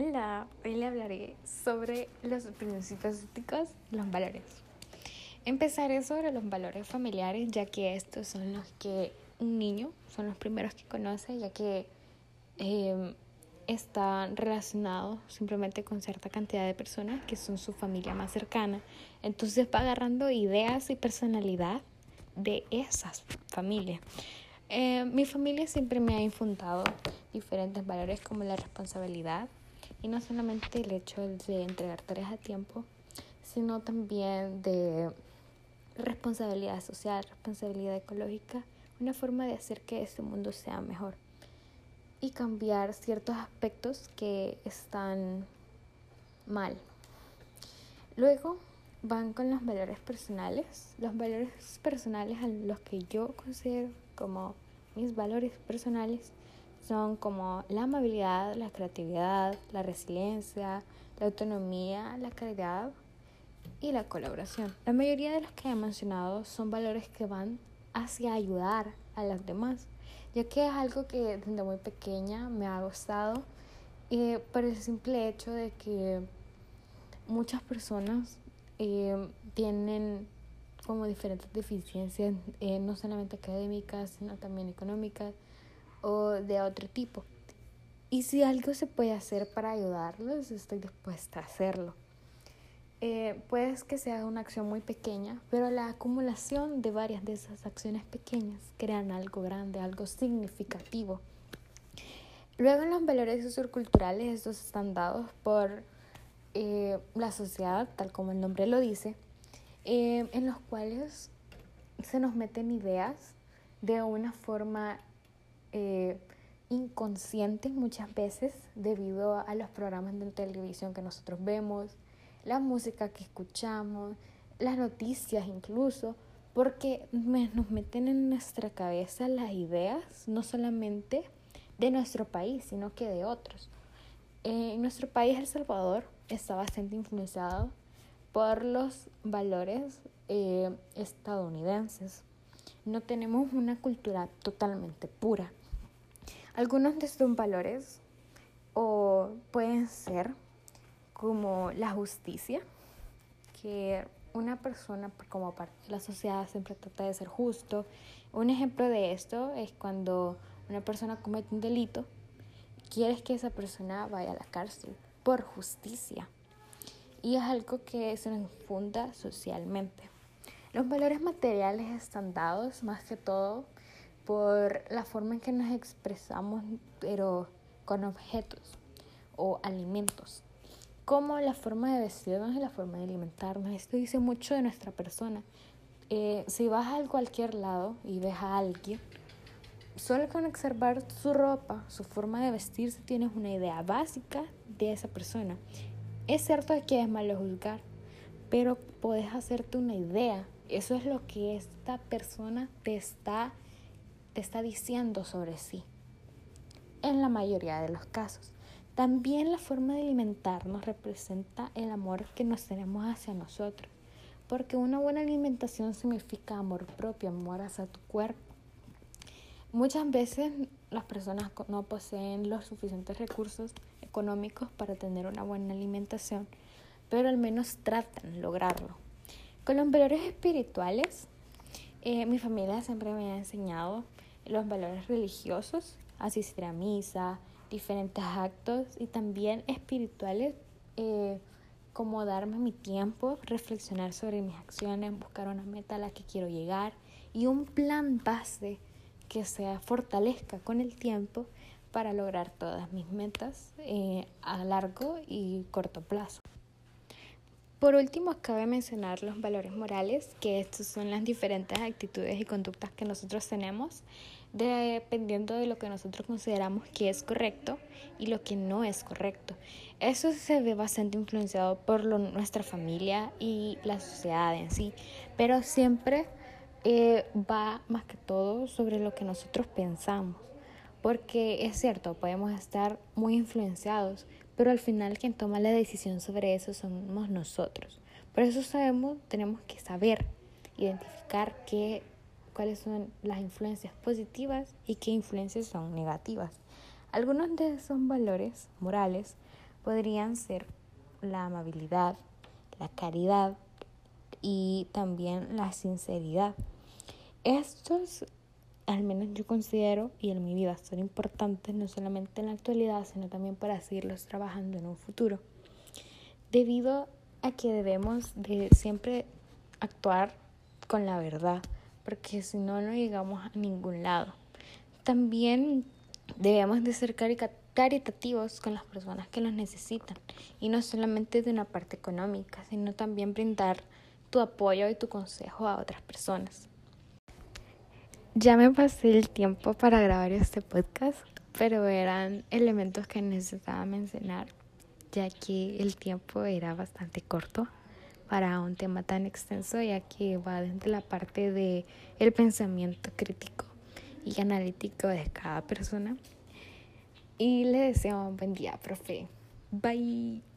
Hola, hoy le hablaré sobre los principios éticos, los valores. Empezaré sobre los valores familiares, ya que estos son los que un niño son los primeros que conoce, ya que eh, están relacionados simplemente con cierta cantidad de personas que son su familia más cercana. Entonces va agarrando ideas y personalidad de esas familias. Eh, mi familia siempre me ha infundado diferentes valores como la responsabilidad, y no solamente el hecho de entregar tareas a tiempo, sino también de responsabilidad social, responsabilidad ecológica, una forma de hacer que este mundo sea mejor y cambiar ciertos aspectos que están mal. Luego van con los valores personales, los valores personales a los que yo considero como mis valores personales son como la amabilidad, la creatividad, la resiliencia, la autonomía, la caridad y la colaboración. La mayoría de los que he mencionado son valores que van hacia ayudar a los demás, ya que es algo que desde muy pequeña me ha gustado y por el simple hecho de que muchas personas eh, tienen como diferentes deficiencias, eh, no solamente académicas, sino también económicas o de otro tipo. Y si algo se puede hacer para ayudarlos, estoy dispuesta a hacerlo. Eh, puede que sea una acción muy pequeña, pero la acumulación de varias de esas acciones pequeñas crean algo grande, algo significativo. Luego en los valores socioculturales, estos están dados por eh, la sociedad, tal como el nombre lo dice, eh, en los cuales se nos meten ideas de una forma eh, inconscientes muchas veces debido a los programas de televisión que nosotros vemos, la música que escuchamos, las noticias incluso, porque nos meten en nuestra cabeza las ideas no solamente de nuestro país, sino que de otros. Eh, en nuestro país, El Salvador, está bastante influenciado por los valores eh, estadounidenses. No tenemos una cultura totalmente pura. Algunos de estos valores o pueden ser como la justicia, que una persona como parte de la sociedad siempre trata de ser justo. Un ejemplo de esto es cuando una persona comete un delito, quieres que esa persona vaya a la cárcel por justicia. Y es algo que se nos funda socialmente. Los valores materiales están dados más que todo por la forma en que nos expresamos, pero con objetos o alimentos, como la forma de vestirnos y la forma de alimentarnos. Esto dice mucho de nuestra persona. Eh, si vas a cualquier lado y ves a alguien, solo con observar su ropa, su forma de vestirse, tienes una idea básica de esa persona. Es cierto que es malo juzgar, pero puedes hacerte una idea. Eso es lo que esta persona te está está diciendo sobre sí, en la mayoría de los casos. También la forma de alimentarnos representa el amor que nos tenemos hacia nosotros, porque una buena alimentación significa amor propio, amor hacia tu cuerpo. Muchas veces las personas no poseen los suficientes recursos económicos para tener una buena alimentación, pero al menos tratan lograrlo. Con los valores espirituales, eh, mi familia siempre me ha enseñado los valores religiosos, asistir a misa, diferentes actos y también espirituales, eh, como darme mi tiempo, reflexionar sobre mis acciones, buscar una meta a la que quiero llegar y un plan base que se fortalezca con el tiempo para lograr todas mis metas eh, a largo y corto plazo. Por último, cabe mencionar los valores morales, que estos son las diferentes actitudes y conductas que nosotros tenemos dependiendo de lo que nosotros consideramos que es correcto y lo que no es correcto. Eso se ve bastante influenciado por nuestra familia y la sociedad en sí, pero siempre eh, va más que todo sobre lo que nosotros pensamos, porque es cierto, podemos estar muy influenciados, pero al final quien toma la decisión sobre eso somos nosotros. Por eso sabemos, tenemos que saber identificar qué cuáles son las influencias positivas y qué influencias son negativas. Algunos de esos valores morales podrían ser la amabilidad, la caridad y también la sinceridad. Estos, al menos yo considero, y en mi vida son importantes no solamente en la actualidad, sino también para seguirlos trabajando en un futuro. Debido a que debemos de siempre actuar con la verdad, porque si no, no llegamos a ningún lado. También debemos de ser caritativos con las personas que los necesitan, y no solamente de una parte económica, sino también brindar tu apoyo y tu consejo a otras personas. Ya me pasé el tiempo para grabar este podcast, pero eran elementos que necesitaba mencionar, ya que el tiempo era bastante corto para un tema tan extenso, ya que va desde la parte de pensamiento crítico y analítico de cada persona. Y le deseo un buen día, profe. Bye.